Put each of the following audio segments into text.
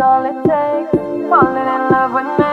all it takes. Falling in love with me.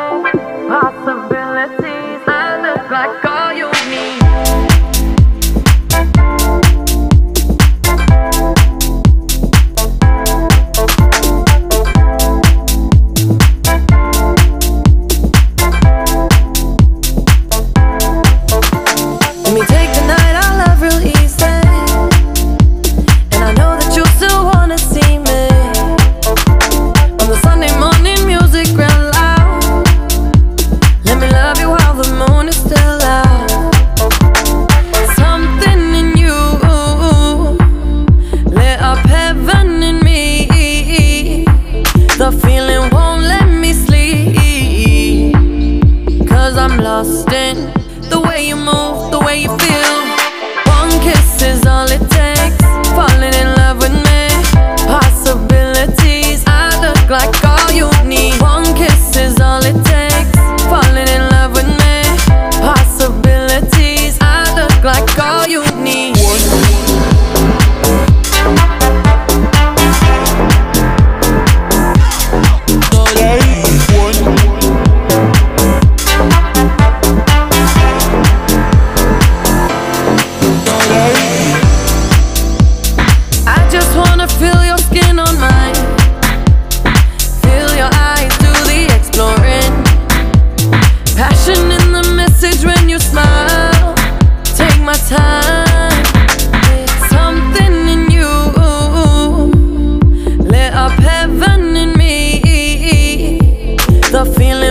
The feeling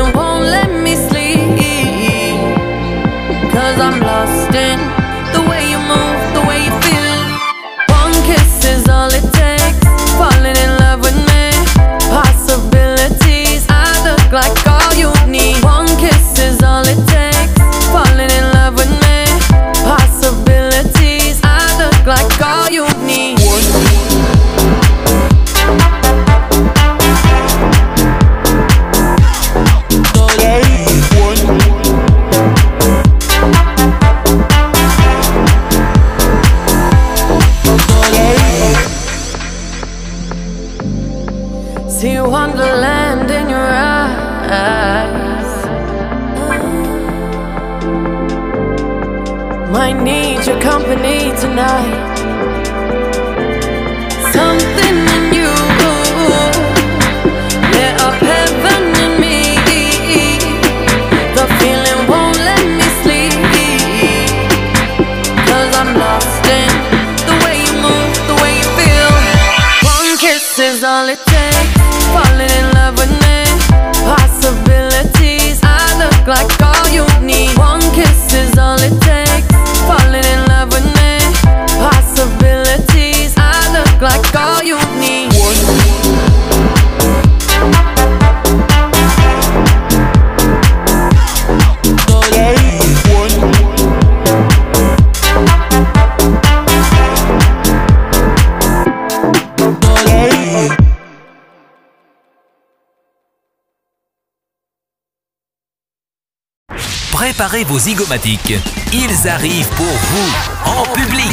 Préparez vos zygomatiques. Ils arrivent pour vous, en public.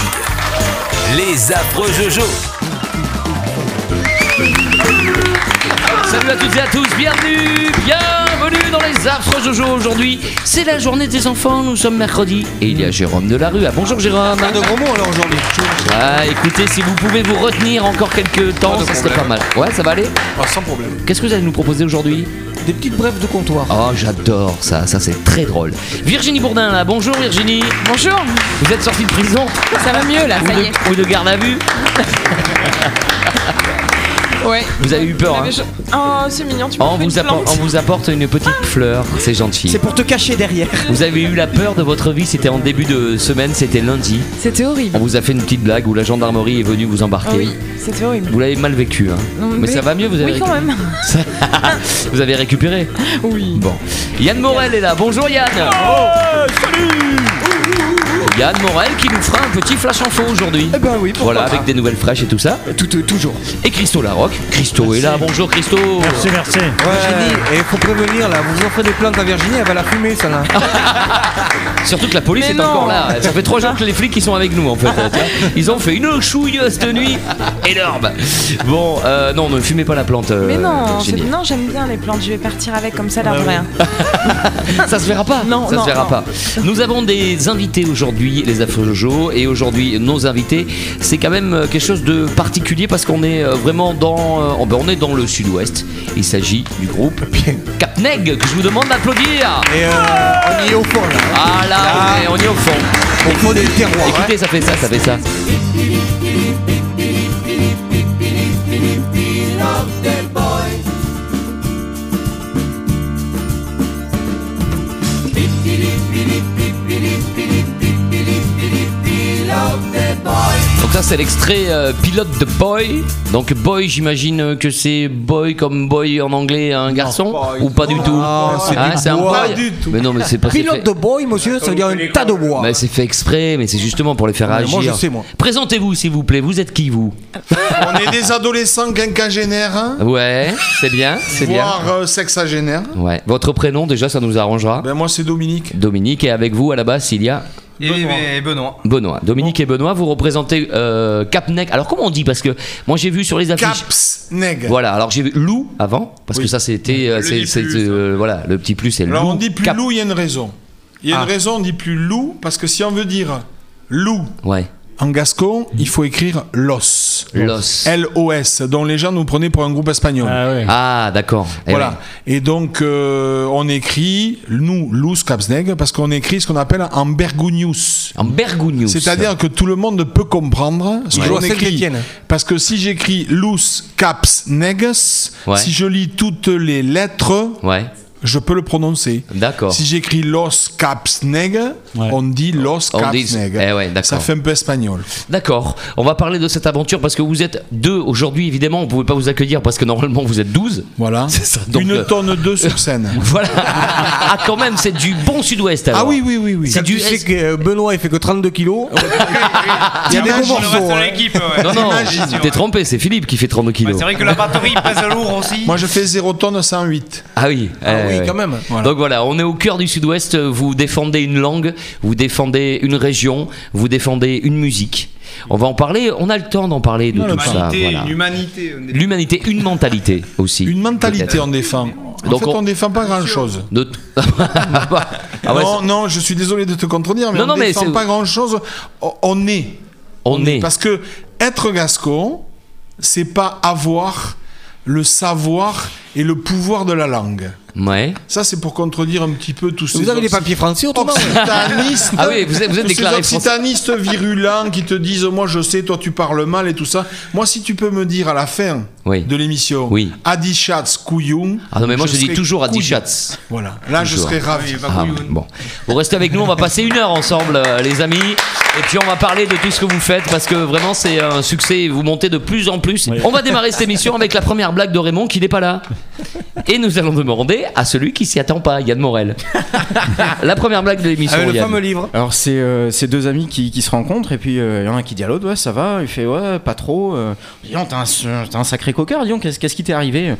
Les affreux Jojo. Salut à toutes et à tous, bienvenue, bienvenue dans les affreux Jojo aujourd'hui. C'est la journée des enfants, nous sommes mercredi et il y a Jérôme de la rue. Ah, bonjour Jérôme. Pas de gros mots alors aujourd'hui. Ah, écoutez, si vous pouvez vous retenir encore quelques temps, ça serait pas mal. Ouais, ça va aller Ah, sans problème. Qu'est-ce que vous allez nous proposer aujourd'hui? Des petites brèves de comptoir. Oh, j'adore ça, ça c'est très drôle. Virginie Bourdin là, bonjour Virginie. Bonjour, Vous êtes sortie de prison ça va mieux là, ou ça y est. de, ou de garde à vue Ouais. Vous avez eu peur, On hein Oh, c'est mignon, tu on vous, une apporte, plante. on vous apporte une petite fleur, c'est gentil. C'est pour te cacher derrière. Vous avez eu la peur de votre vie, c'était en début de semaine, c'était lundi. C'était On horrible. vous a fait une petite blague où la gendarmerie est venue vous embarquer. Ah oui, c'était horrible. Vous l'avez mal vécu, hein. Non, mais, ça va mieux, vous avez Oui, quand même. vous avez récupéré. Oui. Bon. Yann Morel est là. Bonjour Yann. Yann Morel qui nous fera un petit flash info aujourd'hui. Eh ben oui, pourquoi Voilà, pas. avec des nouvelles fraîches et tout ça. Tout, euh, toujours. Et Christo Larocque. Christo est là. Bonjour Christo. Merci, merci. Virginie, et il faut prévenir là, vous offrez des plantes à Virginie, elle va la fumer ça là. Surtout que la police Mais est non. encore là. Ça fait trois jours que les flics qui sont avec nous en fait. Ils ont fait une chouille cette nuit énorme. Bon, euh, non, ne fumez pas la plante. euh, Mais non, non j'aime bien les plantes. Je vais partir avec comme ça, l'air de rien. Ça se verra pas. Non, ça non, se verra non. pas. Nous avons des invités aujourd'hui, les Affreux Jojo, et aujourd'hui nos invités, c'est quand même euh, quelque chose de particulier parce qu'on est euh, vraiment dans, euh, ben, on est dans le Sud-Ouest. Il s'agit du groupe Capneg que je vous demande d'applaudir. Et euh, on y est au fond là. Ah là, on est- on y est au fond. Au fond du terroir. hein. Écoutez, ça fait ça, ça fait ça. Donc ça c'est l'extrait euh, pilote de Boy. Donc Boy, j'imagine que c'est Boy comme Boy en anglais, un garçon ou pas du tout. Non, c'est Hein, c'est un bois. boy. du Mais non, mais c'est pas Pilote de boy, monsieur, ça veut dire un tas de bois. Mais c'est fait exprès, mais c'est justement pour les faire agir. moi, je sais, moi. Présentez-vous s'il vous plaît. Vous êtes qui vous On est des adolescents quinquagénaires, hein, Ouais, c'est bien, c'est bien. voire euh, sexagénaires. Ouais. Votre prénom déjà, ça nous arrangera. Ben moi c'est Dominique. Dominique et avec vous à la base il y a Et Benoît. Benoît. Dominique et Benoît, vous représentez euh, Capnec. Alors comment on dit? Parce que moi j'ai vu sur les affiches. Caps Neg. Voilà, alors j'ai vu Lou avant, parce Oui. que ça c'était. euh, Le c'est- c'est- plus, euh, voilà, le petit plus c'est Lou. Alors on dit plus Cap- loup, il y a une raison. Il y a Ah. une raison, on dit plus loup, parce que si on veut dire loup Ouais, en gascon, il faut écrire los. Los. L-O-S, dont les gens nous prenaient pour un groupe espagnol. Ah ouais. Ah, d'accord. Eh Voilà. ouais. Et donc, euh, on écrit, nous, Lous Capsneg, parce qu'on écrit ce qu'on appelle en bergunius. En Bergounius. C'est-à-dire que tout le monde peut comprendre ce Ouais. qu'on Joie écrit. Parce que si j'écris Lous Caps Neges, Ouais. si je lis toutes les lettres, Ouais, je peux le prononcer. d'accord. Si j'écris Los Caps Neg, Ouais. on dit Los On Caps dit- Neg. Eh ouais. Ça fait un peu espagnol. D'accord. On va parler de cette aventure parce que vous êtes deux aujourd'hui, évidemment. On ne pouvait pas vous accueillir parce que normalement vous êtes 12. Voilà. C'est ça, donc, Une euh, tonne deux sur scène. Voilà. ah, quand même, c'est du bon sud-ouest ah oui, oui, oui, oui. C'est du tu sais que euh, Benoît il fait que 32 kilos. Il y a des hein. ouais. Non, non, t'es trompé, c'est Philippe qui fait 32 kilos. C'est vrai que la batterie pèse lourd aussi. Moi, je fais 0 tonnes 108. Ah oui, Ah eh, oui, ouais. quand même. Donc voilà, on est au cœur du sud-ouest, vous défendez une langue, vous défendez une région, vous défendez une musique. On va en parler, on a le temps d'en parler de tout ça. voilà. humanité. L'humanité, une mentalité aussi. Une mentalité, on défend. En Donc fait, on- on... défend pas grand-chose. De- Ah ouais, non, non, je suis désolé de te contredire, mais Non, on non, mais défend pas grand-chose. On- On est. on est. Parce que être gascon, c'est pas avoir le savoir et le pouvoir de la langue. Ouais. Ça, c'est pour contredire un petit peu tous ces Vous avez les papiers français autrement occitanistes. Ah oui, vous êtes- vous êtes ces déclaré français. occitanistes virulents qui te disent moi je sais, toi tu parles mal et tout ça. Moi, si tu peux me dire à la fin Oui. de l'émission, Oui. Adichatz Couillon. Ah non, mais moi je, dis toujours. Dichatz. Voilà, là je serais ravi. Ah, bon. Vous restez avec nous, on va passer une heure ensemble, euh, les amis. Et puis on va parler de tout ce que vous faites parce que vraiment c'est un succès. Vous montez de plus en plus. Oui. On va démarrer cette émission avec la première blague de Raymond qui n'est pas là. Et nous allons demander à celui qui s'y attend pas, Yann Morel. la première blague de l'émission. Avec le Yann. fameux livre. Alors c'est euh, c'est deux amis qui, qui se rencontrent et puis il y en a un qui dit à l'autre ouais ça va? Il fait ouais pas trop euh, dis donc, t'as un, sacré coquard dis donc qu'est-ce qu'est-ce qui t'est arrivé?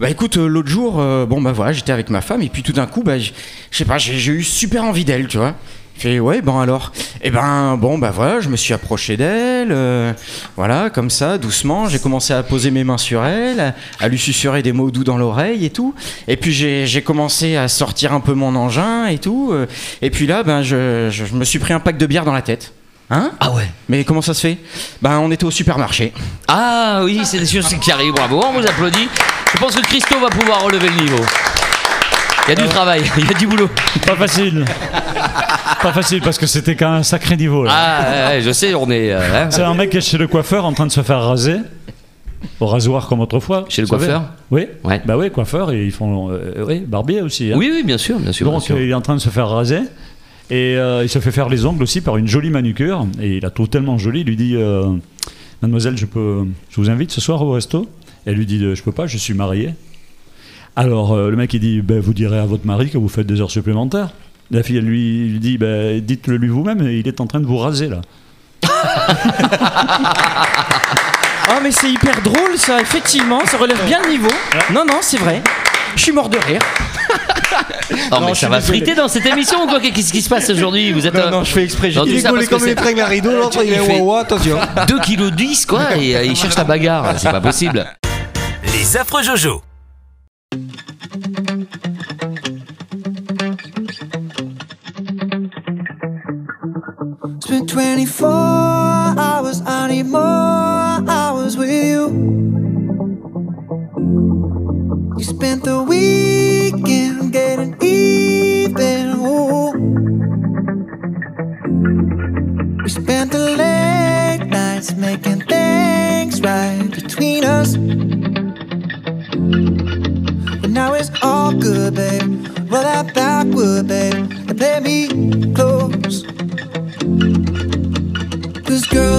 Bah écoute euh, l'autre jour euh, bon bah voilà j'étais avec ma femme et puis tout d'un coup bah je sais pas j'ai j'ai eu super envie d'elle tu vois fait ouais bon alors et ben bon bah voilà je me suis approché d'elle euh, voilà comme ça doucement j'ai commencé à poser mes mains sur elle à, à lui susurrer des mots doux dans l'oreille et tout et puis j'ai j'ai commencé à sortir un peu mon engin et tout euh, et puis là ben je, je, je me suis pris un pack de bière dans la tête hein? Ah ouais. mais comment ça se fait? Ben on était au supermarché. Ah oui, c'est des choses qui arrivent. Bravo, on vous applaudit. Je pense que Christo va pouvoir relever le niveau. Il y a du travail, il y a du boulot. Pas facile. Pas facile parce que c'était quand même un sacré niveau. Là. Ah, ouais, je sais, on est. euh, hein. C'est un mec qui est chez le coiffeur en train de se faire raser. Au rasoir comme autrefois. Chez le coiffeur? Oui. Ouais. Bah oui, coiffeur et ils font. euh, oui, barbier aussi. hein. Oui, oui, bien sûr, bien sûr. bien Donc sûr. il est en train de se faire raser. Et euh, il se fait faire les ongles aussi par une jolie manucure. Et il a tout tellement joli. Il lui dit Mademoiselle, je, peux, je vous invite ce soir au resto? Elle lui dit Je peux pas, je suis marié. Alors euh, le mec il dit ben, Vous direz à votre mari que vous faites des heures supplémentaires. La fille, elle lui, lui dit bah, Dites-le lui vous-même, il est en train de vous raser là. Oh mais c'est hyper drôle ça, effectivement, ça relève bien le niveau. Non non, c'est vrai. Je suis mort de rire. Non, mais je ça va désolé. friter dans cette émission ou quoi? Qu'est-ce qui se passe aujourd'hui? Vous êtes Non, non, je fais exprès. dans Il est gaulé comme à rideau, l'autre il est Il attention. 2 kg 10 quoi et euh, il cherche la bagarre, c'est pas possible. Les affreux Jojo. 24 hours, I need more hours with you. You spent the weekend getting even. Ooh. We spent the late nights making things right between us. But now it's all good, babe. Roll that backward, babe, and play me close.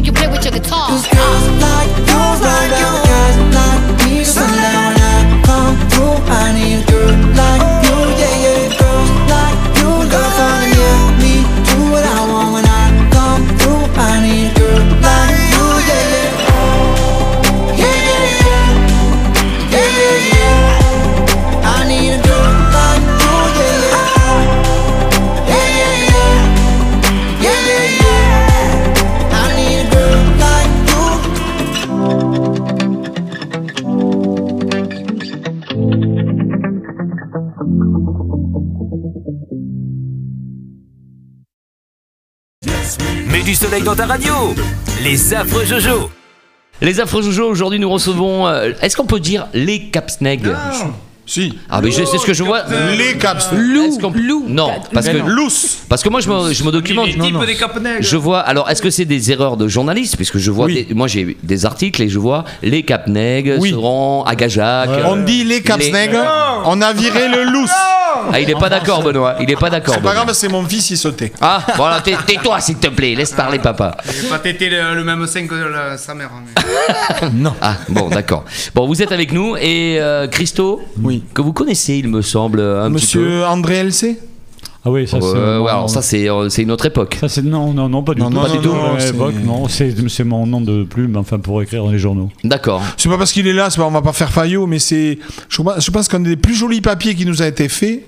make you play with your guitar. Cause girls like, girls like you, guys like me, so now I come through, I need soleil dans ta radio. Les affreux Jojo. Les affreux Jojo, aujourd'hui nous recevons. euh, Est-ce qu'on peut dire les Capsneg? Si. Ah, mais je sais ce que je vois. Les caps. Est-ce qu'on- Non, parce que. Lousse. Parce que moi je me, je me documente. des Capneg. Je vois. Alors, est-ce que c'est des erreurs de journalistes Puisque je vois. Oui. des- moi j'ai des articles et je vois les Capneg Oui. seront à Gajac. On dit les caps Les- nègres, on a viré le lousse. Ah, il est pas d'accord, Benoît. Il est pas d'accord. C'est pas Benoît. grave, c'est mon fils, il sautait. Ah, voilà, tais- tais-toi, s'il te plaît. Laisse parler, papa. J'ai pas tété le, le même sein que la- sa mère. hein, mais- Non. Ah, bon, d'accord. Bon, vous êtes avec nous et euh, Christo, Oui. que vous connaissez, il me semble, un petit peu. Monsieur André LC Ah oui, ça c'est. ouais, mon- alors ça, c'est euh, c'est une autre époque. Ça c'est non non non pas du Non, tout non, pas non, du tout non, à c'est- l'époque, non c'est c'est mon nom de plume enfin pour écrire dans les journaux D'accord. C'est pas parce qu'il est là, c'est pas, on va pas faire faillot, mais c'est. Je pense, je pense qu'un des plus jolis papiers qui nous a été fait,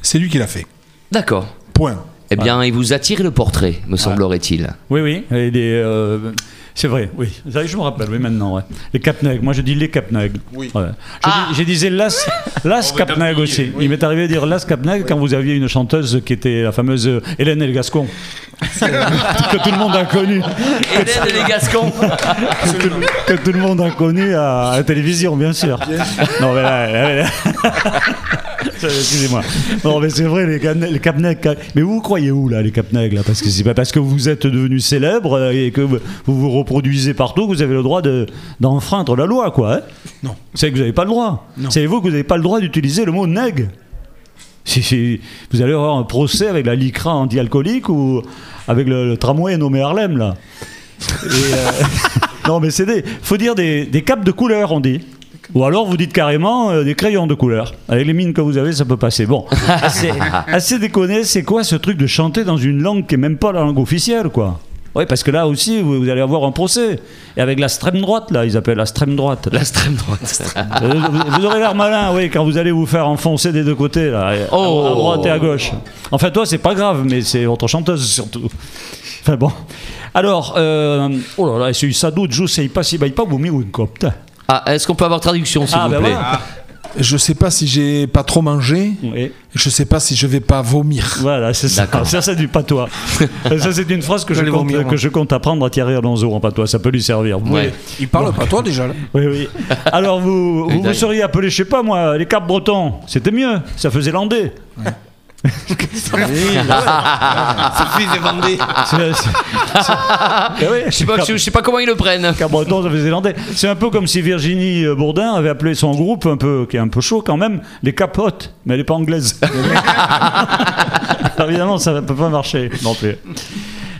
c'est lui qui l'a fait. D'accord. Point. Eh bien, il vous attire le portrait, me semblerait-il. oui oui les, euh, c'est vrai oui Ça, je me rappelle oui maintenant ouais. les Capneg moi je dis les Capneg Oui. Ouais. je, dis- je disais las las pis, aussi oui. il m'est arrivé de dire las Capneg quand vous aviez une chanteuse qui était la fameuse Hélène El Gascon que tout le monde a connue Hélène et les Gascons. que tout, que tout le monde a connu à, à la télévision, bien sûr. Non, mais là, là, là- Excusez-moi. Non, mais c'est vrai, les, les. Mais vous croyez où, là, les Capneg, là? Parce que c'est pas parce que vous êtes devenu célèbre euh, et que vous vous reproduisez partout que vous avez le droit de- d'enfreindre la loi, quoi. hein? Non. C'est que vous n'avez pas le droit. Savez-vous que vous n'avez pas le droit d'utiliser le mot neg si, si- vous allez avoir un procès avec la LICRA anti-alcoolique ou avec le, le tramway nommé Harlem, là. Et, euh, non, mais c'est des. faut dire des, des capes de couleur, on dit. Ou alors vous dites carrément euh, des crayons de couleur. Avec les mines que vous avez, ça peut passer. Bon, assez, assez déconné, c'est quoi ce truc de chanter dans une langue qui est même pas la langue officielle, quoi? Oui, parce que là aussi, vous, vous allez avoir un procès. Et avec l'extrême droite, là, ils appellent l'extrême droite. L'extrême droite. Euh, vous, vous aurez l'air malin, oui, quand vous allez vous faire enfoncer des deux côtés, là, à- Oh. à droite et à gauche. Enfin, toi, c'est pas grave, mais c'est votre chanteuse surtout. Enfin bon. Alors, euh, oh là là, c'est ça doute, je sais pas si, bah, pas vous une copte. Ah, est-ce qu'on peut avoir traduction, s'il Ah, vous ben plaît voilà. Je sais pas si j'ai pas trop mangé. Oui. Je sais pas si je vais pas vomir. Voilà, c'est ça. Ça, c'est du patois. ça, c'est une phrase que je, compte, vomir, que je compte apprendre à Thierry Alonso en patois. Ça peut lui servir. Il parle pas toi déjà là. Oui, oui. Alors, vous, vous, seriez appelé, je sais pas moi, les Capes Bretons. C'était mieux. Ça faisait landais. Sophie est vendée. Oui, Je sais pas, je sais pas comment ils le prennent. Cabreton, ça faisait landais. C'est un peu comme si Virginie Bourdin avait appelé son groupe, un peu, qui est un peu chaud quand même, les capotes, mais elle n'est pas anglaise. Alors, évidemment, ça ne peut pas marcher non plus.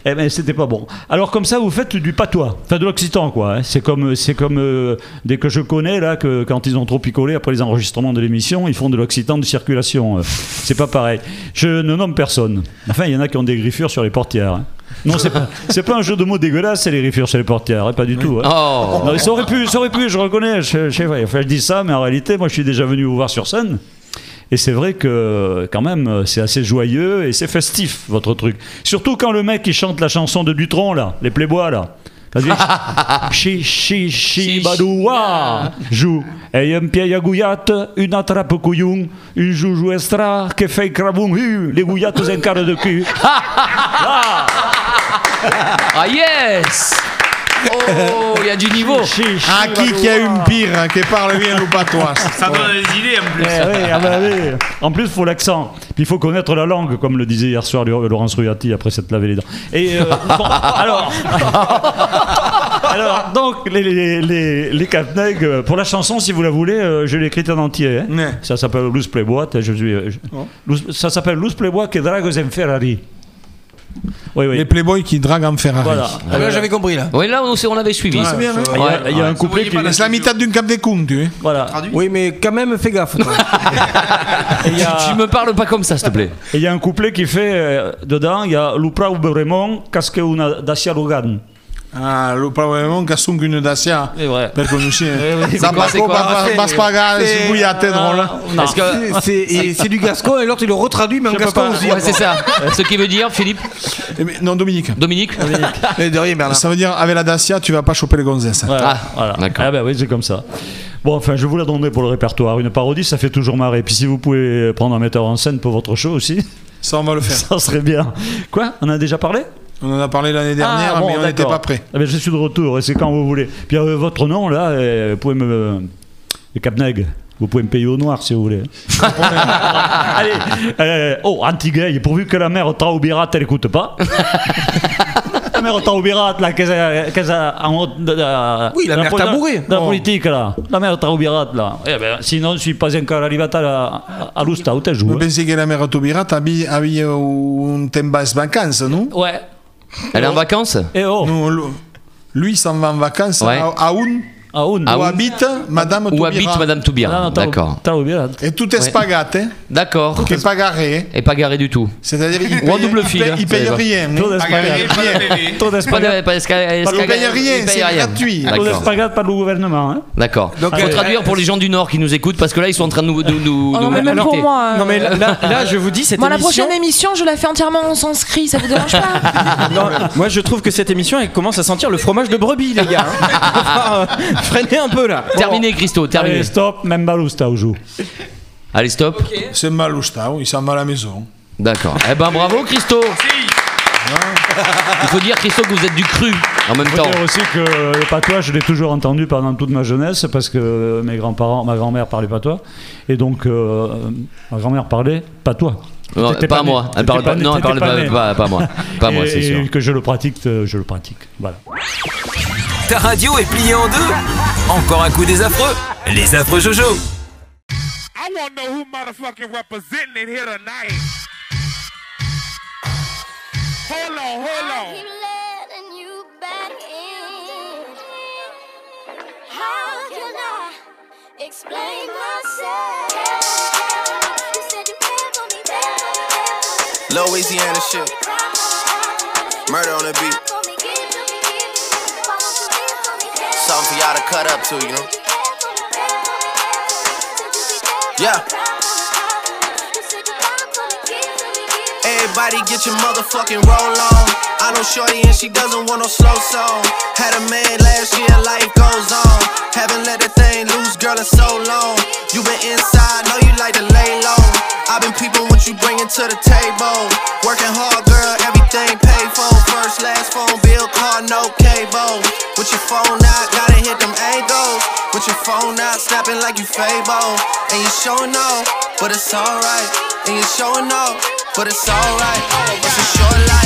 Eh ben, c'était pas bon. Alors comme ça, vous faites du patois, enfin de l'occitan quoi. hein. C'est comme, c'est comme euh, dès que je connais là que quand ils ont trop picolé après les enregistrements de l'émission, ils font de l'occitan de circulation. euh. C'est pas pareil. Je ne nomme personne. Enfin, il y en a qui ont des griffures sur les portières. hein. Non, c'est pas, c'est pas un jeu de mots dégueulasse, c'est les griffures sur les portières, hein, pas du tout. hein. Oh. Non, ça aurait pu, ça aurait pu, je reconnais. Je, je, enfin, je dis ça, mais en réalité, moi, je suis déjà venu vous voir sur scène. Et c'est vrai que, quand même, c'est assez joyeux et c'est festif, votre truc. Surtout quand le mec, il chante la chanson de Dutron, là, les Playbois, là. Chi, chi, chi, badoua, joue. Et un pied à gouillate, une attrape couillon, une joujou extra, qui fait cravon, hu, les gouillates un quart de cul. Ah yes Oh, il y a du niveau. Chi, Ah, qui qui a une pire, hein, qui parle bien le patois Ça donne des idées en plus. Eh oui, ah bah oui. En plus, il faut l'accent. Puis il faut connaître la langue, comme le disait hier soir Laurence Ruyati après s'être lavé les dents. Et euh, bon, alors, alors, donc, les, les, les, les Capneg, euh, pour la chanson, si vous la voulez, euh, je l'ai écrite en entier. hein. Ouais. Ça s'appelle Luz Playboy. Je suis, je- Luz- ça s'appelle Luz Playboy que Dragos en Ferrari. Oui, oui. Les playboys qui draguent en Ferrari. Voilà. Ah, là j'avais compris là. Oui, là, on, on avait suivi. c'est bien, hein. Il y a, il y a un couplet qui. C'est la mitad d'une cap des cons, tu sais. Voilà. Oui mais quand même fais gaffe. toi. Et il y a- Tu me parles pas comme ça, s'il te plaît. Et il y a un couplet qui fait euh, dedans, il y a Lupra Uberemon, casque una Dacia Logan. Ah, lo probabilmente che assungo une Dacia C'est vrai. per conoscere. c'est Ça quoi, va c'est quoi pas pas spagare C'est- du gascon et l'autre il le retraduit mais en gascon pas. aussi. Ouais, c'est ça. Ce qui veut dire, Philippe, Eh, mais Non, Dominique. Dominique. Ça veut dire, avec la Dacia, tu vas pas choper les gonzesses. Voilà. Ah, voilà. d'accord. Ah ben oui, c'est comme ça. Bon, enfin, je vous la donnerai pour le répertoire. Une parodie, ça fait toujours marrer. Puis si vous pouvez prendre un metteur en scène pour votre show aussi, Ça, on va le faire. ça serait bien. Quoi? On en a déjà parlé? On en a parlé l'année dernière, Ah, bon, mais on n'était pas prêts. Ah ben, je suis de retour et c'est quand vous voulez. Puis euh, votre nom, là, euh, vous pouvez me. Les Capneg. Vous pouvez me payer au noir si vous voulez. Allez, euh, oh, anti-gay, pourvu que la mère Traubira, elle écoute pas. mère Taoubirat, là, qu'elle a- qu'elle a en haut de la. Oui, la mère. De la politique, là. La mère Taoubirat, là. Eh ben, sinon, je suis pas encore arrivé à, la- à l'Ousta, où t'es Je joué. pensais que la mère Taubira había, había un temps de vacances, non? Ouais. Elle est en vacances? Et oh, Non, lui- lui s'en va en vacances Ouais. à, à à un. Ah où habite Madame Où Taubira. habite Madame Toubira D'accord. Et tout est spagate, hein, D'accord. qui est pas garé. Et pas garé du tout. C'est-à-dire qu'il Ou en paye, double il fil, paye, hein, il paye rien. Tout hein. d'espagnol. Rien. Tout Parce esca- qu'on paye rien, il paye c'est rien. gratuit. Tout D'accord. d'espagnol par le gouvernement. Hein. D'accord. Donc, Faut euh, traduire pour les gens du Nord qui nous écoutent parce que là ils sont en train de nous Oh non, nous mais même pour moi. euh, Non mais là, je vous dis cette Moi, la prochaine émission, je la fais entièrement en sanskrit, ça vous dérange pas Non, moi je trouve que cette émission elle commence à sentir le fromage de brebis les gars. freiner un peu là. Terminé Christo, terminé. Allez, stop, même Balousta où joue. Allez stop. C'est mal au stade, il s'en va à la maison. D'accord. Eh ben bravo Christo. Il faut dire Christo que vous êtes du cru en même Il faut temps. dire aussi que le patois, je l'ai toujours entendu pendant toute ma jeunesse parce que mes grands-parents, ma grand-mère parlait patois. Et donc, euh, ma grand-mère parlait patois. Non, T'étais pas né. moi. Elle T'étais parle pas. né, Non, elle t'étais parle né. pas, pas, pas moi. Pas moi, Et- c'est sûr. Et que je le pratique, euh, je le pratique. Voilà. Ta radio est pliée en deux Encore un coup des affreux Les affreux Jojo I want to know who motherfucking representing it here tonight. Hold on, hold on. Explain myself? You said you cared for me, Louisiana shit. Murder on the beat. Something for y'all to cut up to, you know? Yeah. Everybody get your motherfucking roll on. I know Shorty and she doesn't want no slow song. Had a man last year, life goes on. Haven't let the thing loose, girl, in so long. You been inside, know you like to lay low. I've been peeping what you bringing to the table. Working hard, girl, everything paid for. First, last phone bill, car, no cable. With your phone out, gotta hit them angles. With your phone out, snapping like you Fable. And you showing off, but it's alright. And you showing off, but it's alright. It's a short life,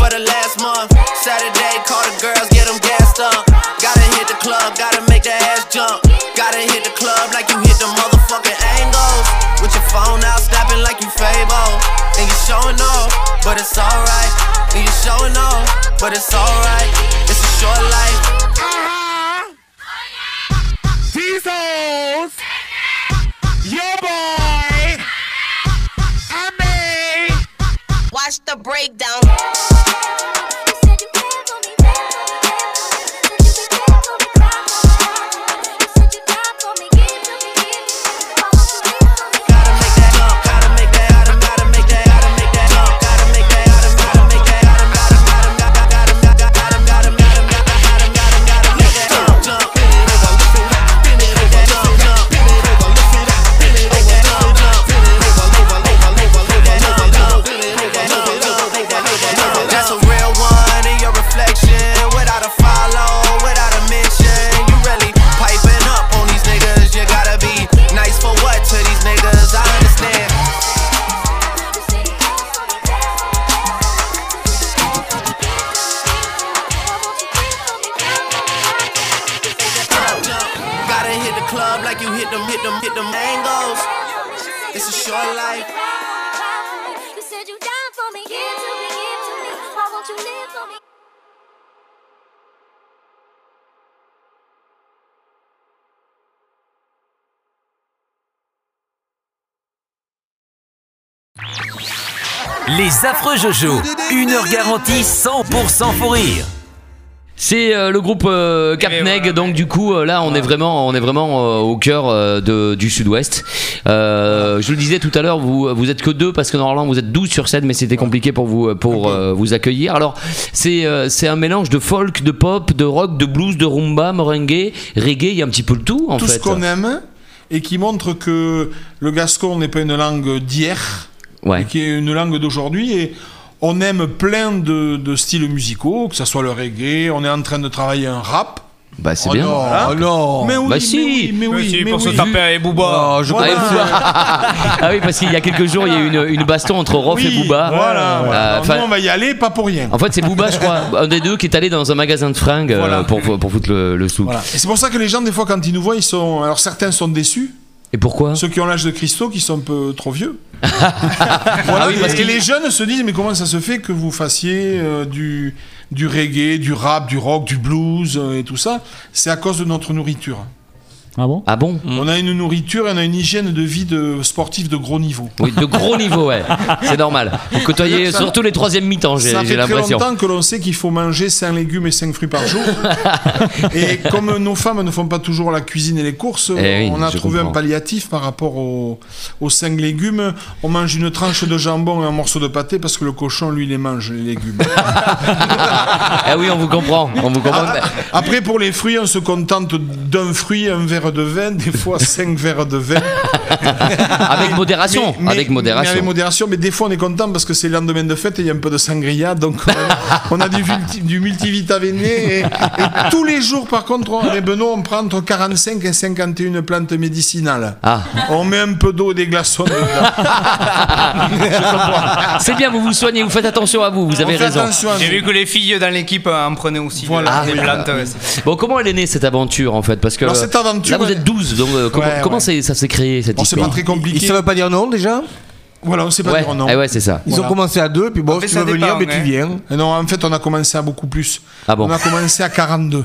for the last month. Saturday, call the girls, get them gassed up. Gotta hit the club, gotta make the ass jump. Gotta hit the club like you hit the motherfucking angles. With your phone out, snapping like you Fable. And you showing off, but it's alright. And you showing off, but it's alright. It's a short life. These hoes, your boy, Watch the breakdown. Les affreux Jojo, une heure garantie 100% pour rire. C'est euh, le groupe euh, Capneg, donc du coup euh, là on est vraiment, on est vraiment euh, au cœur euh, de- du Sud-Ouest. Euh, je le disais tout à l'heure, vous vous êtes que deux parce que normalement vous êtes 12 sur scène, mais c'était compliqué pour vous pour euh, vous accueillir. Alors c'est euh, c'est un mélange de folk, de pop, de rock, de blues, de rumba, merengue, reggae, il y a un petit peu le tout en Tout fait. ce qu'on aime et qui montre que le gascon n'est pas une langue d'hier, Ouais. qui est une langue d'aujourd'hui. Et on aime plein de, de styles musicaux, que ce soit le reggae. On est en train de travailler un rap. Bah c'est Oh bien. non, Voilà. oh non. Mais oui, Bah mais si. oui, mais oui, si, mais pour oui. se taper avec Booba. Oh, je Ah, et comprends. Booba. Ah oui, parce qu'il y a quelques jours, il y a eu une, une baston entre Rof et Booba. Voilà, voilà. Euh, nous, on va y aller, pas pour rien. en fait, c'est Booba, je crois, un des deux qui est allé dans un magasin de fringues euh, Voilà. pour, pour foutre le, le souk. Voilà. Et c'est pour ça que les gens, des fois, quand ils nous voient, ils sont. Alors certains sont déçus. Et pourquoi? Ceux qui ont l'âge de Christo, qui sont un peu trop vieux. Ah Voilà, oui, et- parce et qu'il- les jeunes se disent mais comment ça se fait que vous fassiez euh, du, du reggae, du rap, du rock, du blues euh, et tout ça? C'est à cause de notre nourriture. Ah bon Ah bon On a une nourriture et on a une hygiène de vie de sportif de gros niveau. Oui, de gros niveau, ouais. C'est normal. Vous côtoyez Ça- surtout les troisième mi-temps, j'ai Ça j'ai fait très l'impression. longtemps que l'on sait qu'il faut manger 5 légumes et 5 fruits par jour. et comme nos femmes ne font pas toujours la cuisine et les courses, Eh oui, on a trouvé comprends. un palliatif par rapport aux, aux 5 légumes. On mange une tranche de jambon et un morceau de pâté parce que le cochon, lui, les mange, les légumes. Ah oui, on vous comprend. On vous comprend. Ah, Après, pour les fruits, on se contente d'un fruit, un verre de vin, des fois 5 verres de vin. Avec modération. Mais- avec mais modération. avec modération, mais des fois on est content parce que c'est le lendemain de fête et il y a un peu de sangria, donc on a, on a du, du multivitaminé. Et, et tous les jours, par contre, on- avec Benoît, on prend entre 45 et 51 plantes médicinales. Ah. On met un peu d'eau et des glaçons. C'est bien, vous vous soignez, vous faites attention à vous, vous avez raison. J'ai vu que les filles dans l'équipe euh, en prenaient aussi. Voilà. des Ah, plantes, Bon, comment elle est née cette aventure en fait? Parce que Alors, cette aventure, là vous êtes 12, donc euh, comment, Ouais, comment c'est- ça s'est créé cette Bon, c'est histoire pas très compliqué. Ils savent pas dire non déjà Voilà, on sait pas Ouais, dire non. eh ouais, c'est ça. Ils Voilà. ont commencé à deux, puis bon, En fait, si tu ça veux venir, dépend, mais tu hein. viens. Et non, en fait, on a commencé à beaucoup plus. Ah bon On a commencé à 42.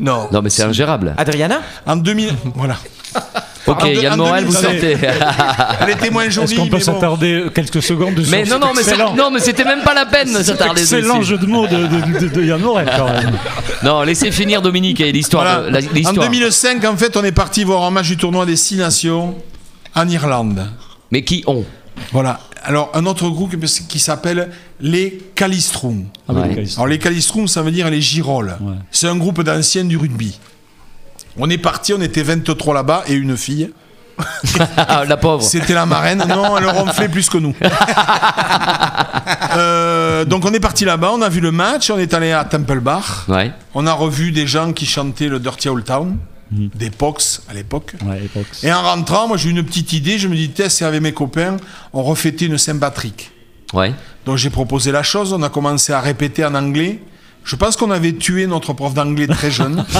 Non. Non, mais c'est ingérable. Adriana? En 2000, voilà. Ok, Yann Morel, vous 2000, sortez. Elle était moins jolie, Est-ce qu'on peut bon. s'attarder quelques secondes dessus Mais non, non, mais c'est- non, mais c'était même pas la peine de s'attarder dessus. Excellent jeu de mots de, de, de- de Yann Morel quand même. Non, laissez finir Dominique et l'histoire. Voilà. En l'histoire. 2005, en fait, on est parti voir un match du tournoi des Six Nations en Irlande. Mais qui ont Voilà. Alors, un autre groupe qui s'appelle les Calistrum. Ah, Ouais. Alors, les Calistrum, ça veut dire les girolles. Ouais. C'est un groupe d'anciens du rugby. On est parti, on était 23 là-bas et une fille. Ah, la pauvre. C'était la marraine. Non, elle ronflait plus que nous. Euh, donc on est parti là-bas, on a vu le match, on est allé à Temple Bar. Ouais. On a revu des gens qui chantaient le Dirty Old Town, Mhm. des Pox à l'époque. Ouais, époque. Et en rentrant, moi j'ai eu une petite idée, je me dis, tiens, si avec mes copains, on refêtait une Saint-Patrick. Ouais. Donc j'ai proposé la chose, on a commencé à répéter en anglais. Je pense qu'on avait tué notre prof d'anglais très jeune.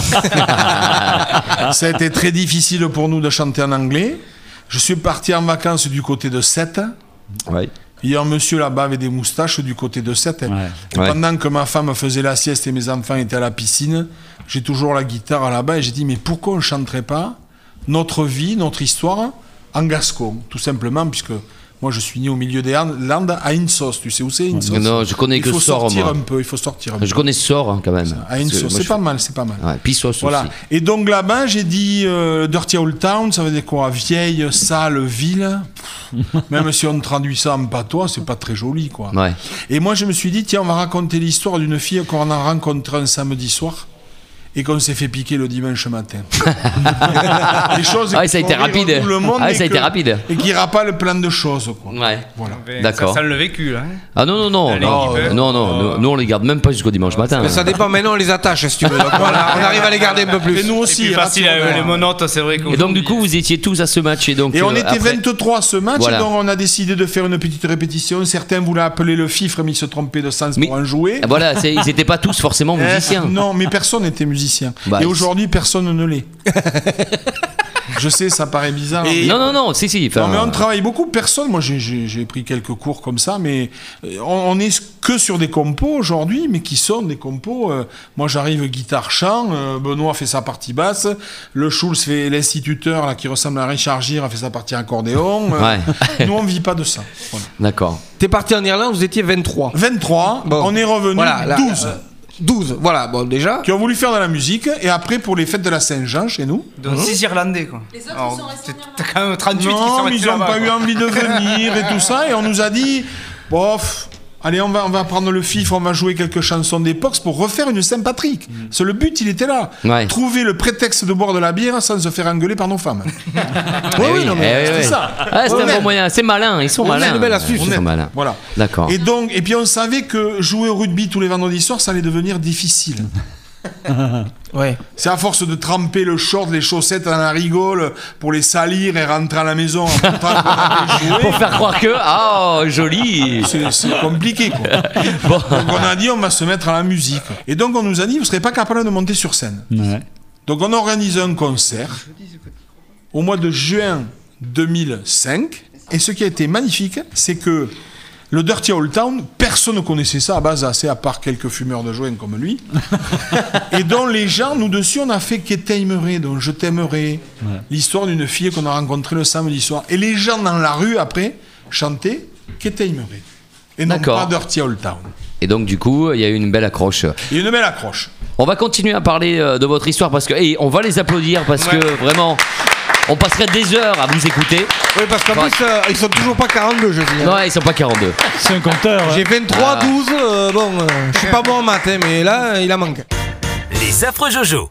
Ça a été très difficile pour nous de chanter en anglais. Je suis parti en vacances du côté de Sète. Ouais. Il y a un monsieur là-bas avec des moustaches du côté de Sète. Et Ouais. Pendant que ma femme faisait la sieste et mes enfants étaient à la piscine, j'ai toujours la guitare là-bas et j'ai dit mais pourquoi on ne chanterait pas notre vie, notre histoire en gascon Tout simplement puisque moi je suis né au milieu des Landes à Insos. Tu sais où c'est Insos Non, je connais il que faut Sort, sortir moi. un peu, il faut sortir un peu. Je connais Sort hein, quand même. À Insos, Moi, c'est je- pas mal, c'est pas mal. Ouais, Pissos Voilà. aussi. Et donc là-bas, j'ai dit euh, Dirty Old Town, ça veut dire quoi? Vieille, sale ville? Pff, Même si on traduit ça en patois, c'est pas très joli, quoi. Ouais. Et moi, je me suis dit, tiens, on va raconter l'histoire d'une fille qu'on a rencontrée un samedi soir et qu'on s'est fait piquer le dimanche matin. Des choses Ah, qui ça a été rapide. tout le monde Ah, et ça a été que- rapide. Et qui rappellent plein de choses, quoi. Ouais. Voilà. D'accord. Ça sent le vécu, là. hein. Ah non, non, non. Allez, Non, non, non, nous, nous, on les garde même pas jusqu'au dimanche matin. Mais ça dépend, maintenant on les attache si tu veux. Donc, on, arrive à les garder un peu plus. Et nous C'est aussi. facile avec les monotes, c'est vrai. Et donc, du coup, vous étiez tous à ce match. Et, donc, Et on euh, était après- 23 à ce match, Voilà. et donc on a décidé de faire une petite répétition. Certains voulaient appeler le fifre, mais ils se trompaient de sens Mais- pour en jouer. Voilà, ils n'étaient pas tous forcément musiciens. Eh, non, mais personne n'était musicien. Bah, et aujourd'hui, personne ne l'est. Je sais, ça paraît bizarre. mais- Non, non, non, si, si. Non, mais on travaille beaucoup. Personne, moi j'ai- pris quelques cours comme ça, mais euh, on, on est que sur des compos aujourd'hui, mais qui sont des compos. euh, moi j'arrive guitare-chant, euh, Benoît fait sa partie basse, le Schulz fait l'instituteur là, qui ressemble à Richard Gere, a fait sa partie accordéon. euh, Ouais. nous on vit pas de ça. Voilà. D'accord. T'es parti en Irlande, vous étiez 23. 23, Bon. on est revenu Voilà, là, 12. euh, 12, voilà, bon déjà. Qui ont voulu faire de la musique, et après pour les fêtes de la Saint-Jean chez nous. Donc 6 Irlandais quoi. Alors, t'es- T'as quand même 38 qui sont Non, mais restés ils n'ont pas eu envie de venir et tout ça. Et on nous a dit, bof, allez, on va, on va prendre le fif, on va jouer quelques chansons d'époque pour refaire une Saint-Patrick. C'est le but, il était là. Ouais. Trouver le prétexte de boire de la bière sans se faire engueuler par nos femmes. Eh oui, non, eh mais oui, c'est oui. ça. Ah, c'est un bon moyen. C'est malin. Ils sont Honnête, malins. belle astuce. Ils sont malins. Voilà. D'accord. Et donc, et puis on savait que jouer au rugby tous les vendredis soirs, ça allait devenir difficile. Ouais. C'est à force de tremper le short, les chaussettes dans la rigole pour les salir et rentrer à la maison en. Pour faire croire que. Ah, joli. C'est compliqué quoi. Bon. Donc on a dit on va se mettre à la musique. Et donc on nous a dit vous serez pas capable de monter sur scène. Ouais. Donc on a organisé un concert au mois de juin 2005. Et ce qui a été magnifique, c'est que le Dirty Old Town, personne ne connaissait ça à base assez, à part quelques fumeurs de joints comme lui. et dont les gens, nous dessus, on a fait Que t'aimerais, donc Je t'aimerais. L'histoire d'une fille qu'on a rencontrée le samedi soir. Et les gens dans la rue, après, chantaient Que t'aimerais. Et non pas Dirty Old Town. Et donc, du coup, il y a eu une belle accroche. Il y a une belle accroche. On va continuer à parler euh, de votre histoire parce que. et on va les applaudir parce que vraiment. On passerait des heures à vous écouter. Oui, parce qu'en plus, euh, ils sont toujours pas 42, je dis. hein. Non, ils sont pas 42. C'est un compteur. J'ai 23, Ah. 12, euh, bon, euh, je suis pas bon en maths, hein, mais là, il en manque. Les affreux Jojo.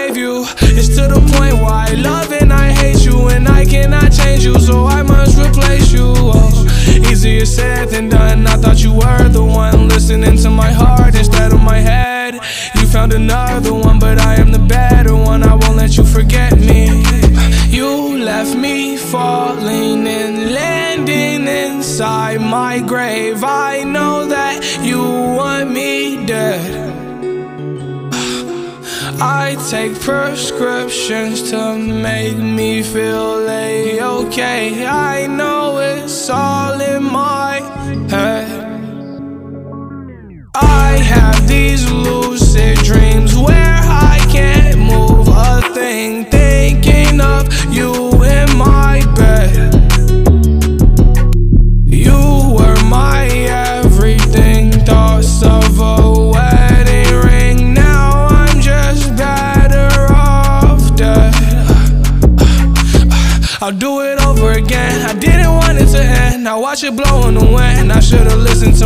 It's to the point where I love and I hate you, and I cannot change you, so I must replace you. Oh, easier said than done. I thought you were the one listening to my heart instead of my head. You found another one, but I am the better one. I won't let you forget me. You left me falling and landing inside my grave. I know that you want me dead. I take prescriptions to make me feel a-okay. I know it's all in my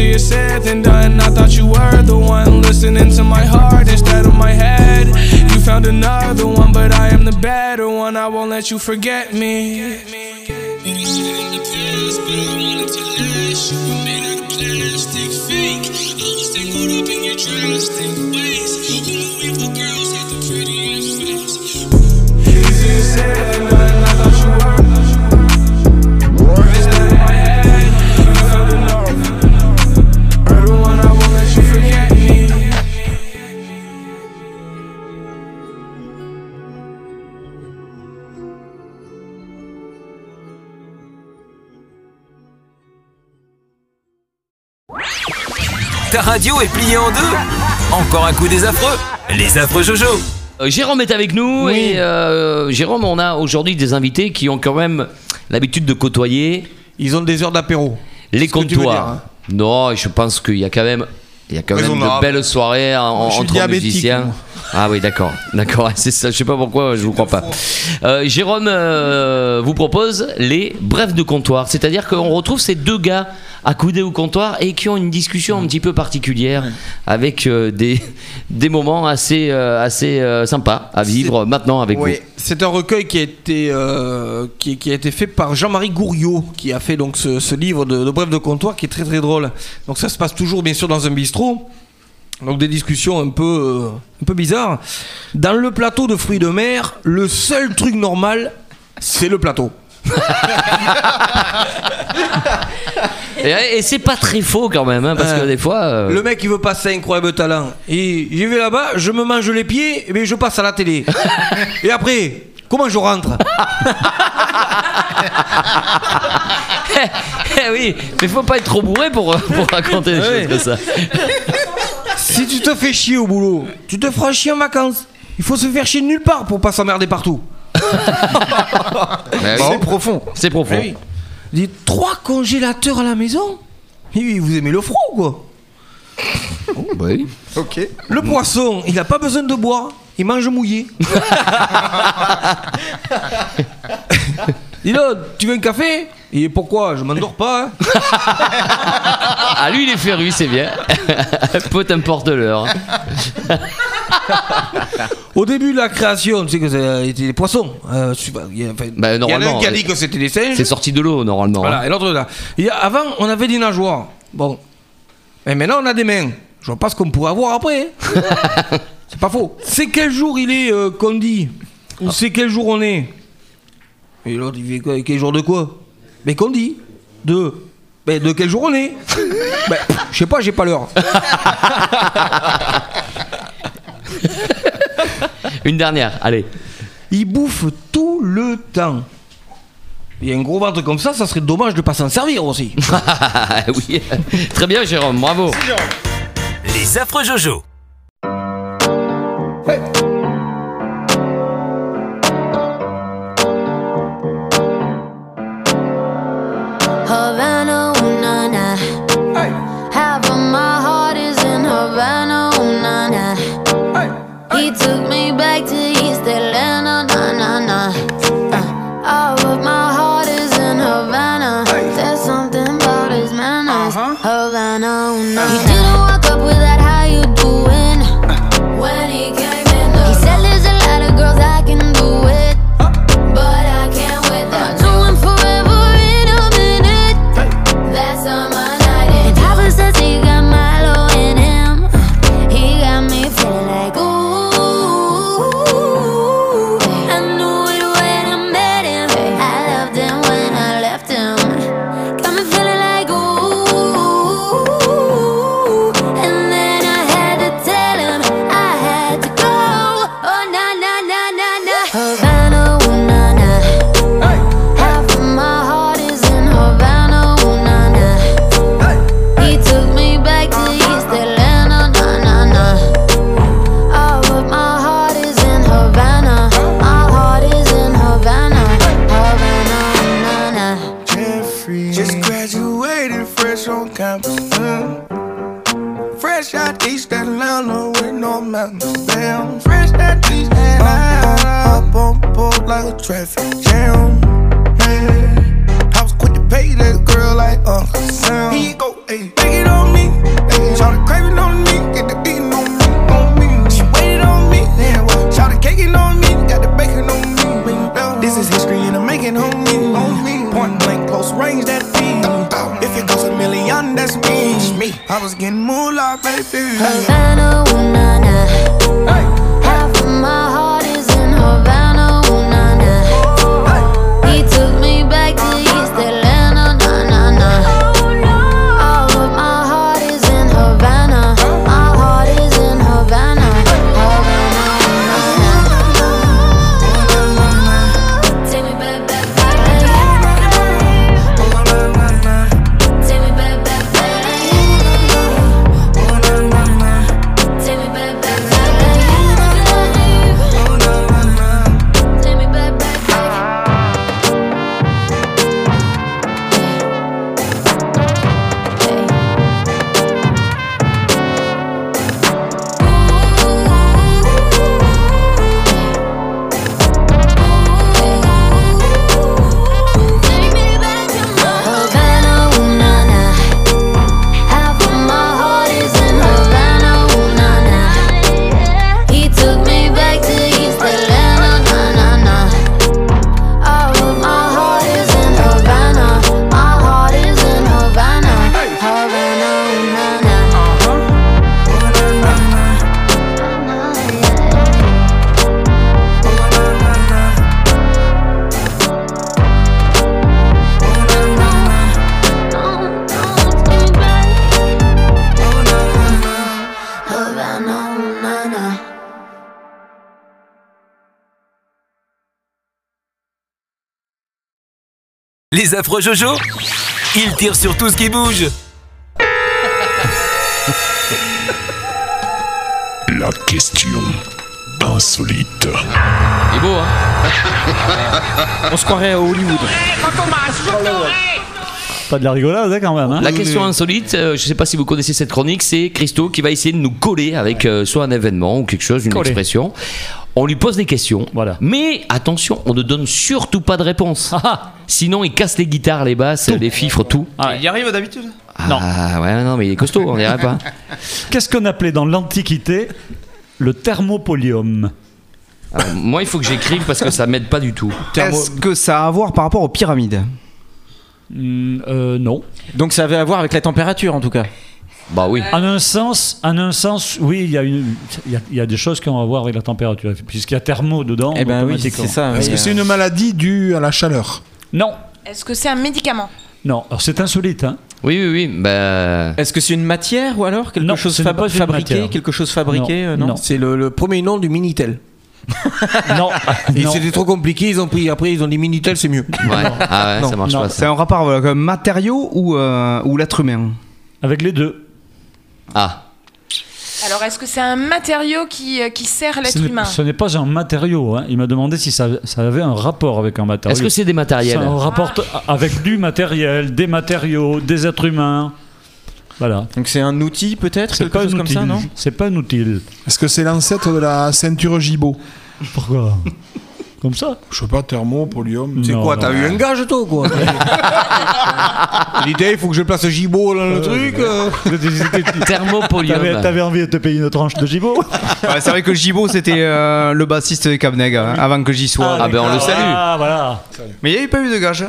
easier said than done. I thought you were the one listening to my heart instead of my head. You found another one, but I am the better one. I won't let you forget me. Maybe shit Ta radio est pliée en deux Encore un coup des affreux Les affreux Jojo Euh, Jérôme est avec nous et euh, Jérôme, on a aujourd'hui des invités qui ont quand même l'habitude de côtoyer. Ils ont des heures d'apéro. Les comptoirs. hein. Non, je pense qu'il y a quand même, il y a quand même de belles soirées en- Moi, entre musiciens. moi. Ah oui, d'accord, d'accord. C'est ça. Je sais pas pourquoi, je vous crois pas. Euh, Jérôme euh, vous propose les brefs de comptoir, c'est-à-dire qu'on retrouve ces deux gars accoudés au comptoir et qui ont une discussion un petit peu particulière avec euh, des, des moments assez, euh, assez euh, sympas à vivre maintenant avec Oui, vous. c'est un recueil qui a été qui, qui a été fait par Jean-Marie Gouriot, qui a fait donc ce, ce livre de, de bref de comptoir qui est très très drôle. Donc ça se passe toujours bien sûr dans un bistrot. Donc des discussions un peu un peu bizarres. Dans le plateau de fruits de mer, le seul truc normal, c'est le plateau. Et, et c'est pas très faux quand même, hein, parce que Euh, des fois. euh, Le mec il veut passer un incroyable talent. Et j'y vais là-bas, je me mange les pieds, et bien je passe à la télé. et après, comment je rentre Eh oui, mais faut pas être trop bourré pour, pour raconter des Ouais. choses comme ça. Si tu te fais chier au boulot, tu te feras chier en vacances. Il faut se faire chier de nulle part pour pas s'emmerder partout. Bah oui. C'est profond. C'est profond. Oui. Dis trois congélateurs à la maison Oui, vous aimez le froid ou quoi Oui. Ok. Le poisson, il a pas besoin de boire, il mange mouillé. Dis donc, tu veux un café? Et pourquoi Je m'endors pas. hein. Ah, lui, il est féru, c'est bien. Peu t'importe l'heure. Au début de la création, tu sais que ça était des poissons. Euh, je sais pas, il y a, enfin, Bah, il y en a un qui a euh, dit que c'était des singes. C'est sorti de l'eau, normalement. Voilà, hein. et l'autre là. Et avant, on avait des nageoires. Bon. Et maintenant, on a des mains. Je vois pas ce qu'on pourrait avoir après. hein. c'est pas faux. C'est quel jour il est euh, qu'on dit Ou c'est quel jour on est? Et l'autre, il fait quoi? Quel jour de quoi? Mais qu'on dit De. Mais de quel jour on est Ben, je sais pas, j'ai pas l'heure. Une dernière, allez. Il bouffe tout le temps. Il y a un gros ventre comme ça, ça serait dommage de pas s'en servir aussi. oui. Très bien, Jérôme, bravo. Les affreux Jojo took Les affreux Jojo Ils tirent sur tout ce qui bouge. La question insolite. Il est beau, hein On se croirait à Hollywood. Pas de la rigolade hein, quand même. hein. La question insolite, euh, je sais pas si vous connaissez cette chronique, c'est Christo qui va essayer de nous coller avec euh, soit un événement ou quelque chose, une Coller. expression. On lui pose des questions. Voilà. Mais attention, on ne donne surtout pas de réponse. Sinon, il casse les guitares, les basses, les fifres, tout. Il y arrive d'habitude? Ah ouais, non, mais il est costaud, on dirait pas. Qu'est-ce qu'on appelait dans l'Antiquité le thermopolium? Alors, moi, il faut que j'écrive parce que ça m'aide pas du tout. Est-ce que ça a à voir par rapport aux pyramides? Hmm, euh, Non. Donc ça avait à voir avec la température en tout cas? Bah oui. En un sens, en un sens, oui, il y, a une- il y a- il y a des choses qui ont à voir avec la température, puisqu'il y a thermo dedans. Eh ben oui, c'est ça. Est-ce que c'est une maladie due à la chaleur Non, Est-ce que c'est un médicament non. Alors c'est insolite, hein. Oui, oui, oui. Bah... Est-ce que c'est une matière ou alors quelque Non, chose fab- pas fabriqué matière. Quelque chose fabriqué Non, euh, non, non. C'est le, le premier nom du Minitel. non, c'était trop compliqué, ils ont pris, après ils ont dit Minitel, c'est mieux. Ouais. Ah ouais, Non, ça marche non, pas. C'est un rapport avec un matériau ou, euh, ou l'être humain Avec les deux. Ah. Alors, est-ce que c'est un matériau qui, euh, qui sert l'être humain Ce n'est pas un matériau. hein. Il m'a demandé si ça, ça avait un rapport avec un matériau. Est-ce que c'est des matériels Ça rapporte avec du matériel, des matériaux, des êtres humains. Voilà. Donc c'est un outil peut-être C'est quelque pas chose un comme outil. ça, non? C'est pas un outil. Est-ce que c'est l'ancêtre de la ceinture Gibaud? Pourquoi? Comme ça Je sais pas, thermo, polium. C'est quoi, t'as eu un gage toi quoi L'idée, il faut que je place Gibaud dans le truc. euh. Thermopolium. T'avais t'avais envie de te payer une tranche de Ouais, C'est vrai que Gibo c'était euh, le bassiste de Capneg hein, avant que j'y sois. Ah ben on le salue. Ah voilà. Mais il n'y a eu pas eu de gage.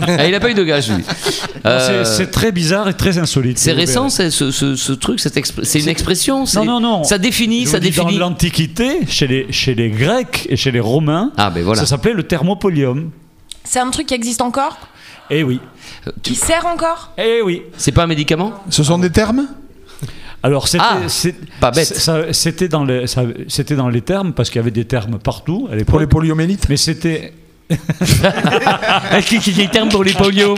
Ah, il a pas eu de gage lui. C'est- Euh, C'est très bizarre et très insolite. C'est récent, ce, ce- ce truc, c'est une expression. Non, non, non. Ça définit, ça définit. Dans l'Antiquité, chez les, chez les Grecs et chez les Romains, Ah ben voilà. ça s'appelait le thermopolium. C'est un truc qui existe encore? Eh oui. Qui sert encore? Eh oui. C'est pas un médicament? Ce sont des termes? Alors c'était Ah, c'était dans les c'était dans les termes parce qu'il y avait des termes partout à l'époque. Pour les poliomyélites Mais c'était Qui qui qui terme pour les polio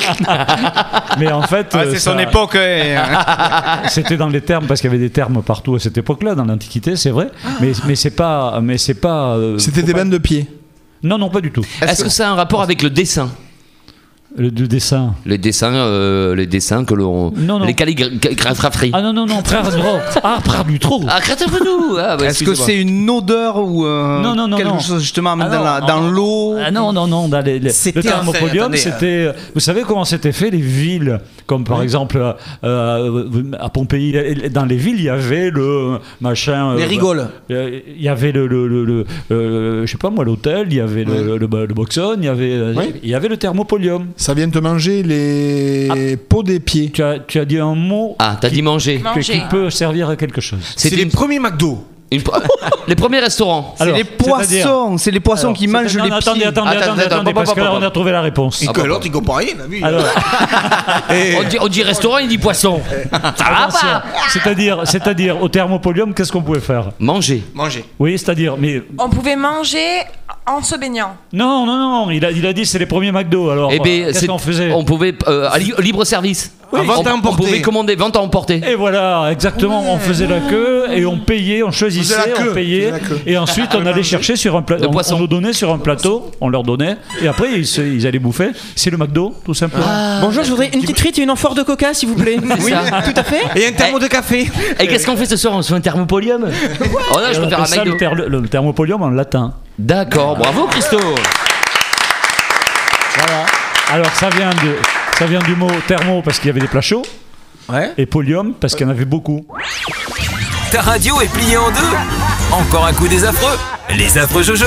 mais en fait Ah, euh, c'est son époque. hein. C'était dans les termes parce qu'il y avait des termes partout à cette époque-là dans l'Antiquité, c'est vrai. Mais mais c'est pas mais c'est pas euh, C'était des pas- bandes de pieds. Non non pas du tout. Est-ce que ça a un rapport avec le dessin? Le, le dessin. Les dessins, euh, les dessins que l'on. Non, non. Les calligraphies. Ah non non non frère. Ah frère du trop. Ah, nous ah, bah, Est-ce que c'est une odeur ou euh, Non, non, non, quelque non. chose justement Ah dans l'eau Ah non, non, non. Dans les, le thermopodium, c'était. Vous savez comment c'était fait les villes Comme par exemple euh, euh, à Pompéi, dans les villes, il y avait le machin. Les euh, rigoles. euh, Il y avait le, le, le, le, euh, je sais pas moi, l'hôtel. Il y avait le, le, le boxon. Il y avait, euh, Oui. il y avait le thermopolium. Ça vient te manger les peaux des pieds. Tu as, tu as dit un mot Ah, t'as dit manger. que- qui peut servir à quelque chose. C'est les premiers McDo. Une- les premiers restaurants. C'est les poissons, c'est les poissons qui mangent les non, attendez, pieds. attendez, attendez, attends, attendez, attends, parce que là, on a trouvé la réponse. Et que l'autre, il comprend rien, lui. Alors, On dit, on dit restaurant, il dit poisson. Ça va attention. pas c'est-à-dire, c'est-à-dire, au thermopolium, qu'est-ce qu'on pouvait faire? Manger. Manger. Oui, c'est-à-dire, mais On pouvait manger en se baignant. non, non, non, il a, il a dit c'est les premiers McDo. Alors, Eh ben, qu'est-ce c'est- qu'on faisait? On pouvait euh, à li- libre service. Oui, on, vente à on pouvait commander vente à emporter. Et voilà, exactement, on faisait la queue et on payait, on choisissait, Faisait la queue, on payait, faisait la queue. et ensuite on allait chercher sur un plateau, on, on nous donnait sur un plateau, on leur donnait, et après ils, se- ils allaient bouffer. C'est le McDo, tout simplement. Bonjour, je voudrais une petite frite et une amphore de coca, s'il vous plaît. Oui, ça. tout à fait. Et un thermo de café. Et qu'est-ce qu'on fait ce soir? On se fait un thermopolium Oh là, je On un ça le, ther- le thermopolium en latin. D'accord, bravo Christo. Voilà. Alors ça vient, de, ça vient du mot thermo parce qu'il y avait des plats chauds, Ouais. et polium parce qu'il y en avait beaucoup. Ta radio est pliée en deux Encore un coup des affreux Les affreux Jojo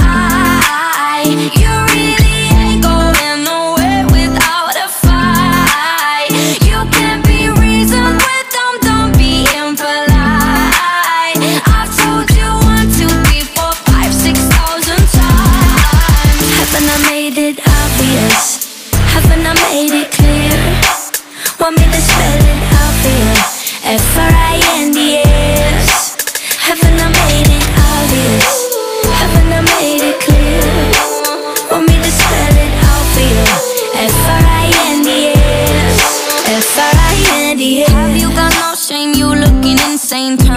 same time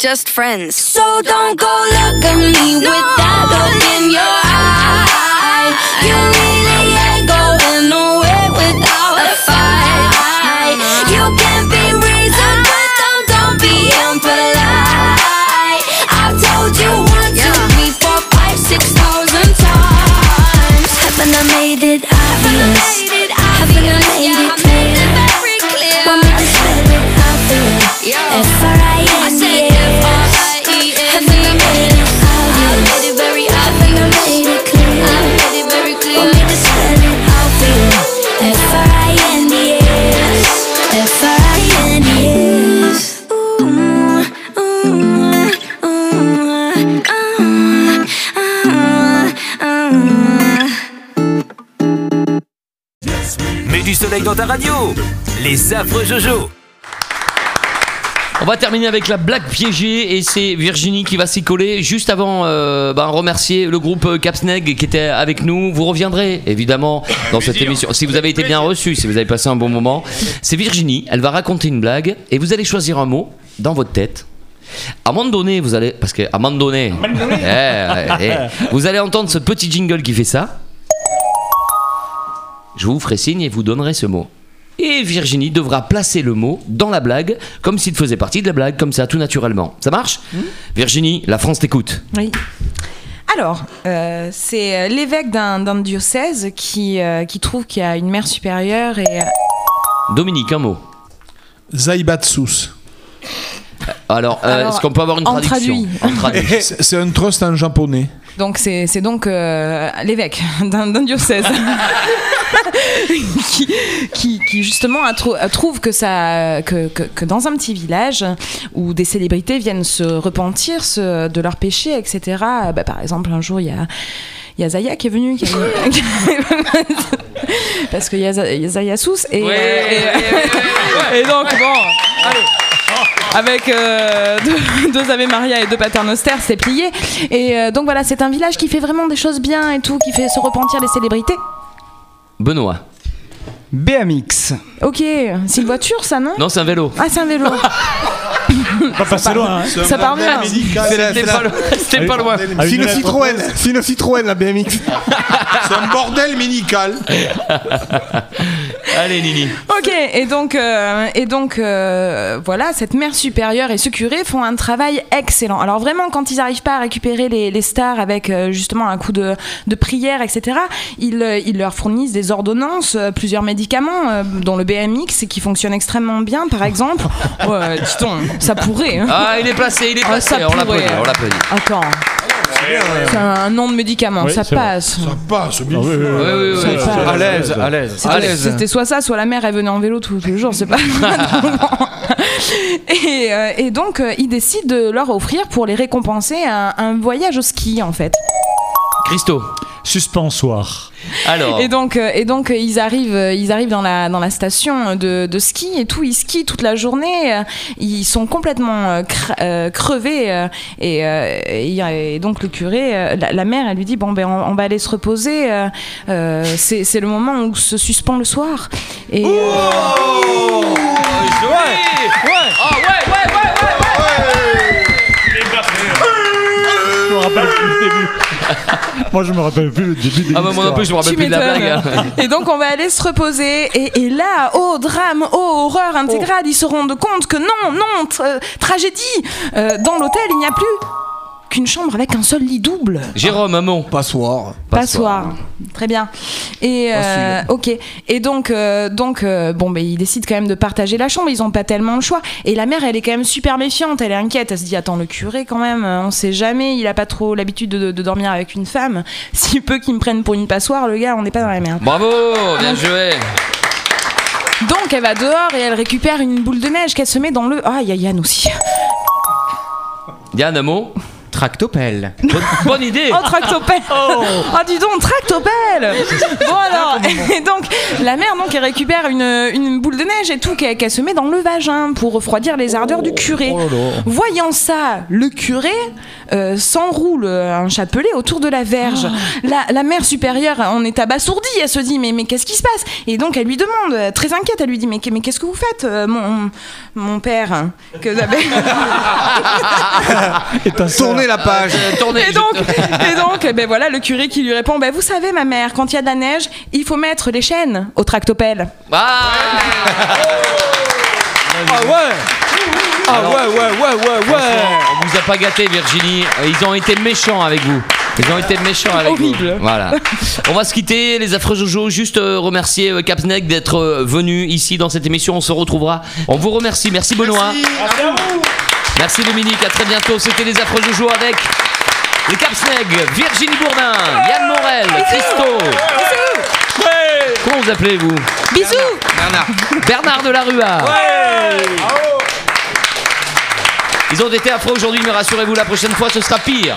just friends. So don't go look at me with that look in your eye. You really ain't going nowhere without a fight. You can't be reasoned with them, don't be impolite. I've told you one, two, three, four, five, six thousand times. Haven't I made it obvious? Haven't I made it clear? Want me to spell it out for you? Soleil dans ta radio Les affreux Jojo On va terminer avec la blague piégée et c'est Virginie qui va s'y coller. Juste avant, euh, ben, remercier le groupe euh, Capsneg qui était avec nous. Vous reviendrez évidemment dans cette émission. Si vous avez été bien reçu, si vous avez passé un bon moment. C'est Virginie, elle va raconter une blague et vous allez choisir un mot dans votre tête. À un moment donné, vous allez. Parce qu'à un moment donné. eh, eh, eh, vous allez entendre ce petit jingle qui fait ça. Je vous ferai signe et vous donnerez ce mot. Et Virginie devra placer le mot dans la blague, comme s'il faisait partie de la blague, comme ça, tout naturellement. Ça marche Virginie, la France t'écoute. Oui. Alors, euh, c'est euh, l'évêque d'un diocèse qui, euh, qui trouve qu'il y a une mère supérieure et. Dominique, un mot. Zaibatsus. Alors, euh, Alors, est-ce qu'on peut avoir une en traduction traduit. En traduit. C'est un trust en japonais. Donc c'est c'est donc euh, l'évêque d'un d'un diocèse qui, qui, qui justement a trou- a- trouve que, ça, que, que, que dans un petit village où des célébrités viennent se repentir se- de leurs péchés, etc. Bah, par exemple, un jour, il y a, il y a Zaya qui est venu. qui a- Parce qu'il y a Zaya Sous. Et, Ouais, et- et donc, bon. Avec euh, deux, deux Ave Maria et deux Paternoster, c'est plié. Et euh, donc voilà, c'est un village qui fait vraiment des choses bien et tout, qui fait se repentir les célébrités. Benoît. BMX. Ok, c'est une voiture ça, non? Non, c'est un vélo. Ah, c'est un vélo. Pas passer loin. hein. Ça part bien. C'était pas, loin. Ah, C'est une une lettre. Citroën, c'est une Citroën la BMX. C'est un bordel médical. Allez, Nini. Ok, et donc, euh, et donc euh, voilà, cette mère supérieure et ce curé font un travail excellent. Alors vraiment, quand ils n'arrivent pas à récupérer les, les stars avec euh, justement un coup de, de prière, etc., ils, ils leur fournissent des ordonnances, euh, plusieurs médicaments, euh, dont le BMX, qui fonctionne extrêmement bien, par exemple. Ouais, dis-donc, ça pourrait. hein. Ah, il est placé, il est Ah, placé. ça on l'applaudit, pourrait. on l'applaudit. Attends. C'est un nom de médicament, Oui, ça passe. Ça passe, bien Ah, oui, sûr. oui, oui, Oui, oui, oui, oui. c'est- c'est- À l'aise, à l'aise. C'était- À l'aise. C'était soit ça, soit la mère, elle venait en vélo tous les jours, c'est pas. et, euh, et donc, euh, il décide de leur offrir pour les récompenser un, un voyage au ski, en fait. Christo. Suspensoir. Alors. Et donc, euh, et donc euh, ils arrivent, euh, ils arrivent dans la dans la station de, de ski et tout. Ils skient toute la journée. Ils sont complètement cre- euh, crevés. et, et, et donc le curé, la, la mère, elle lui dit bon ben on, on va aller se reposer. euh, c'est le moment où se suspend le soir. Et euh, Oh. Oh, ouais, ouais, ouais, ouais, Je me rappelle plus le début. Moi, je me rappelle plus le début de Ah, bah, moi non plus, je me rappelle Tu plus de la blague. hein. Et donc on va aller se reposer et, et là, oh drame, oh horreur intégrale, ils se rendent compte que non, non, tra- tragédie. Euh, dans l'hôtel, il n'y a plus qu'une chambre avec un seul lit double. Jérôme, un mot. Passoire. Passoire. Très bien. Et euh, ok. Et donc, euh, donc, euh, bon, ben ils décident quand même de partager la chambre. Ils ont pas tellement le choix. Et la mère, elle est quand même super méfiante. Elle est inquiète. Elle se dit, attends, le curé, quand même, on sait jamais. Il a pas trop l'habitude de, de dormir avec une femme. Si peu qu'il me prenne pour une passoire, le gars, on n'est pas dans la merde. Bravo, bien joué. Donc, elle va dehors et elle récupère une boule de neige qu'elle se met dans le. Ah, il y a Yann aussi. Yann, un mot. Tractopelle. Bonne, bonne idée. Oh, tractopelle. Oh, dis donc, tractopelle. Bon alors, et donc, la mère, donc, elle récupère une, une boule de neige et tout, qu'elle se met dans le vagin pour refroidir les ardeurs du curé. Voyant ça, le curé euh, s'enroule un chapelet autour de la verge. La, la mère supérieure en est abasourdie, elle se dit, mais, mais qu'est-ce qui se passe? Et donc, elle lui demande, euh, très inquiète, elle lui dit, mais, mais qu'est-ce que vous faites, euh, mon, mon père hein, que vous avez... Tournez la page. Euh, tournez. Et donc, et donc eh ben voilà, le curé qui lui répond ben Vous savez, ma mère, quand il y a de la neige, il faut mettre les chaînes au tractopelle. Ah Ah ouais Ah ouais, ouais, ouais, ouais, ouais on vous a pas gâté, Virginie. Ils ont été méchants avec vous. Ils ont été méchants avec Horrible. vous. Voilà. On va se quitter, les affreux Jojo. Juste euh, remercier euh, Capsnec d'être euh, venu ici dans cette émission. On se retrouvera. On vous remercie. Merci Benoît. Merci Dominique. À très bientôt. C'était les affreux Jojo avec les Capsneg, Virginie Bourdin, Yann Morel, Christo. Comment vous appelez vous Bisous Bernard. Bernard de la Rua. Ils ont été affreux aujourd'hui, mais rassurez-vous, la prochaine fois, ce sera pire.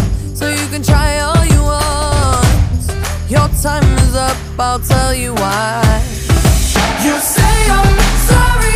So you can try all you want. Your time is up. I'll tell you why. You say I'm sorry,